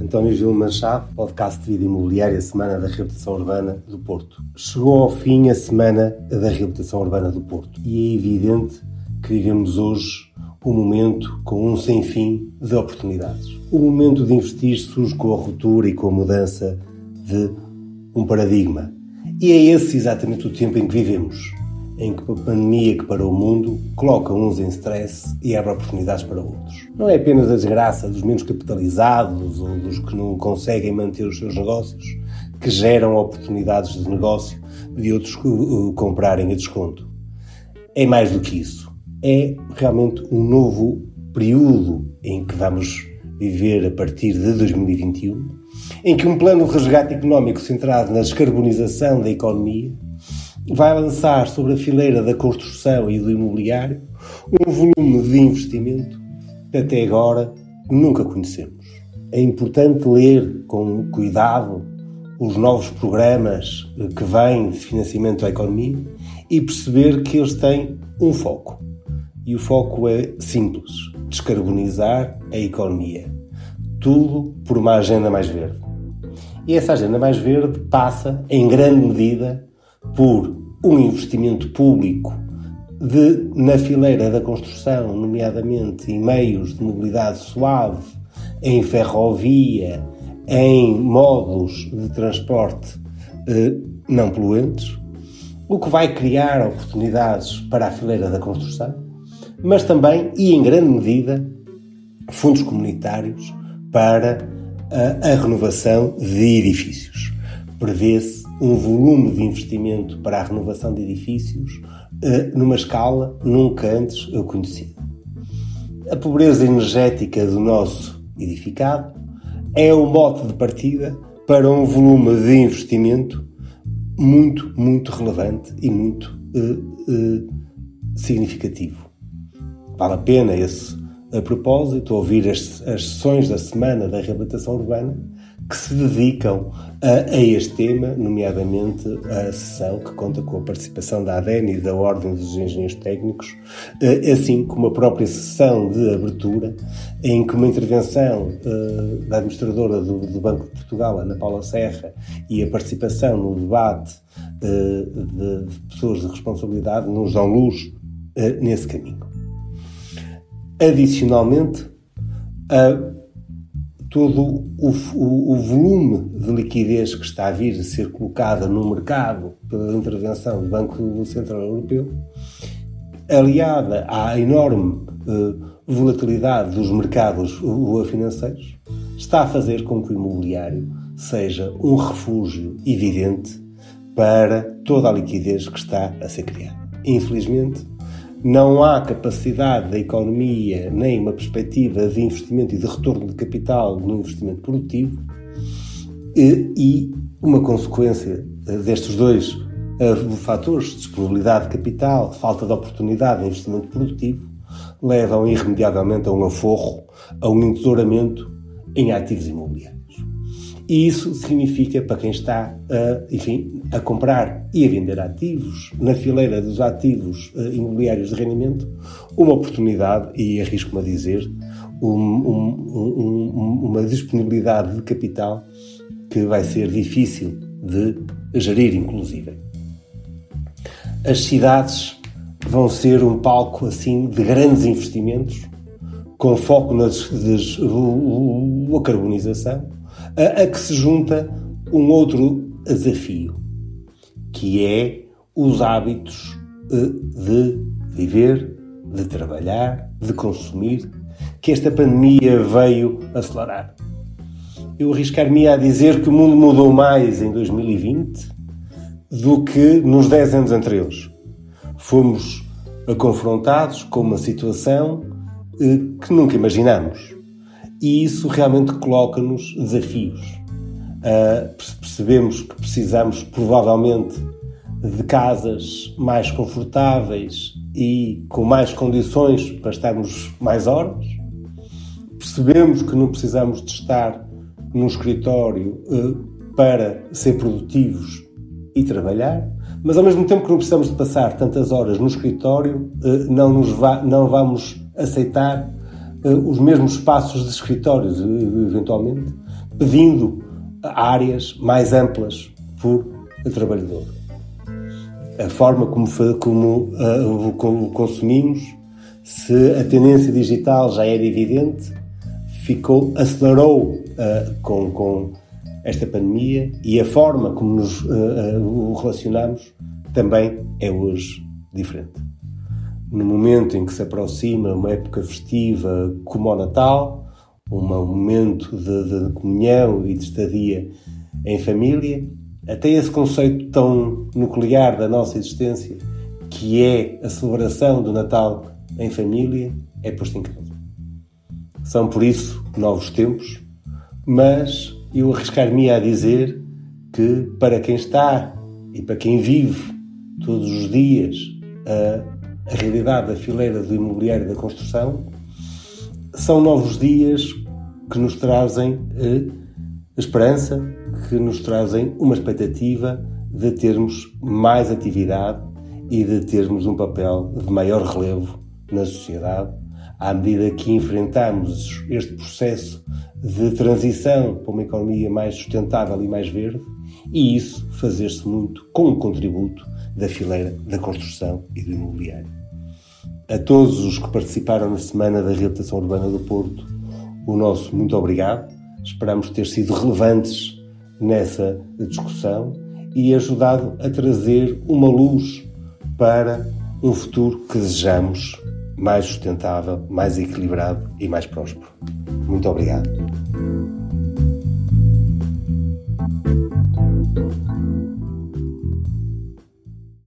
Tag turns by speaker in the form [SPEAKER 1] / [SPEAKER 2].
[SPEAKER 1] António Gil Machado, podcast de vida imobiliária, Semana da Reabilitação Urbana do Porto. Chegou ao fim a Semana da Reabilitação Urbana do Porto e é evidente que vivemos hoje um momento com um sem fim de oportunidades. O momento de investir surge com a ruptura e com a mudança de um paradigma. E é esse exatamente o tempo em que vivemos em que a pandemia que parou o mundo coloca uns em stress e abre oportunidades para outros. Não é apenas a desgraça dos menos capitalizados ou dos que não conseguem manter os seus negócios que geram oportunidades de negócio de outros uh, comprarem a desconto. É mais do que isso. É realmente um novo período em que vamos viver a partir de 2021, em que um plano de resgate económico centrado na descarbonização da economia vai lançar sobre a fileira da construção e do imobiliário um volume de investimento que até agora nunca conhecemos. É importante ler com cuidado os novos programas que vêm de financiamento à economia e perceber que eles têm um foco. E o foco é simples: descarbonizar a economia. Tudo por uma agenda mais verde. E essa agenda mais verde passa, em grande medida, por um investimento público de, na fileira da construção, nomeadamente em meios de mobilidade suave, em ferrovia, em modos de transporte eh, não poluentes, o que vai criar oportunidades para a fileira da construção, mas também, e em grande medida, fundos comunitários para a, a renovação de edifícios. Prevê-se um volume de investimento para a renovação de edifícios eh, numa escala nunca antes conhecida. A pobreza energética do nosso edificado é o mote de partida para um volume de investimento muito, muito relevante e muito uh, uh, significativo. Vale a pena esse a propósito ouvir as, as sessões da Semana da Reabilitação Urbana que se dedicam a, a, este tema, nomeadamente a sessão que conta com a participação da ADEN e da Ordem dos Engenheiros Técnicos, eh, assim como a própria sessão de abertura, em que uma intervenção uh, da administradora do, do, Banco de Portugal, Ana Paula Serra, e a participação no debate uh, de, pessoas de responsabilidade nos dão luz nesse caminho. Adicionalmente, a todo o, o, o, volume de liquidez que está a vir a ser colocada no mercado pela intervenção do Banco Central Europeu, aliada à enorme uh, volatilidade dos mercados financeiros, está a fazer com que o imobiliário seja um refúgio evidente para toda a liquidez que está a ser criada. Infelizmente, não há capacidade da economia nem uma perspectiva de investimento e de retorno de capital no investimento produtivo e uma consequência destes dois eh, fatores, disponibilidade de capital, falta de oportunidade de investimento produtivo, levam irremediavelmente a um aforro, a um entesouramento em ativos imobiliários. E isso significa para quem está, a, enfim, a comprar e a vender ativos, na fileira dos ativos uh, imobiliários de rendimento, uma oportunidade, e arrisco-me a dizer, um, um, um, uma disponibilidade de capital que vai ser difícil de gerir, inclusive. As cidades vão ser um palco assim de grandes investimentos, com foco na descarbonização a, a que se junta um outro desafio, que é os hábitos eh, de viver, de trabalhar, de consumir, que esta pandemia veio acelerar. Eu arriscar-me a dizer que o mundo mudou mais em 2020 do que nos 10 anos anteriores. Fomos confrontados com uma situação eh, que nunca imaginámos e isso realmente coloca-nos desafios. Uh, percebemos que precisamos provavelmente de casas mais confortáveis e com mais condições para estarmos mais horas. Percebemos que não precisamos de estar num escritório uh, para ser produtivos e trabalhar, mas ao mesmo tempo que não precisamos de passar tantas horas no escritório, uh, não, nos va não vamos aceitar os mesmos espaços de escritórios, eventualmente, pedindo áreas mais amplas por trabalhador. A forma como, como, uh, como consumimos, se a tendência digital já era evidente, ficou, acelerou uh, com, com esta pandemia e a forma como nos uh, relacionamos também é hoje diferente. No momento em que se aproxima uma época festiva como o Natal, um momento de, de comunhão e de estadia em família, até esse conceito tão nuclear da nossa existência, que é a celebração do Natal em família, é posto em causa. São por isso novos tempos, mas eu arriscar-me a dizer que para quem está e para quem vive todos os dias a, a realidade da fileira do imobiliário e da construção, são novos dias que nos trazem eh, esperança, que nos trazem uma expectativa de termos mais atividade e de termos um papel de maior relevo na sociedade, à medida que enfrentamos este processo de transição para uma economia mais sustentável e mais verde, e isso fazer-se muito com o contributo da fileira da construção e do imobiliário. A todos os que participaram na Semana da Reabilitação Urbana do Porto, o nosso muito obrigado. Esperamos ter sido relevantes nessa discussão e ajudado a trazer uma luz para um futuro que desejamos mais sustentável, mais equilibrado e mais próspero. Muito obrigado.